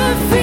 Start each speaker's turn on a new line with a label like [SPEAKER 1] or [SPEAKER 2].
[SPEAKER 1] over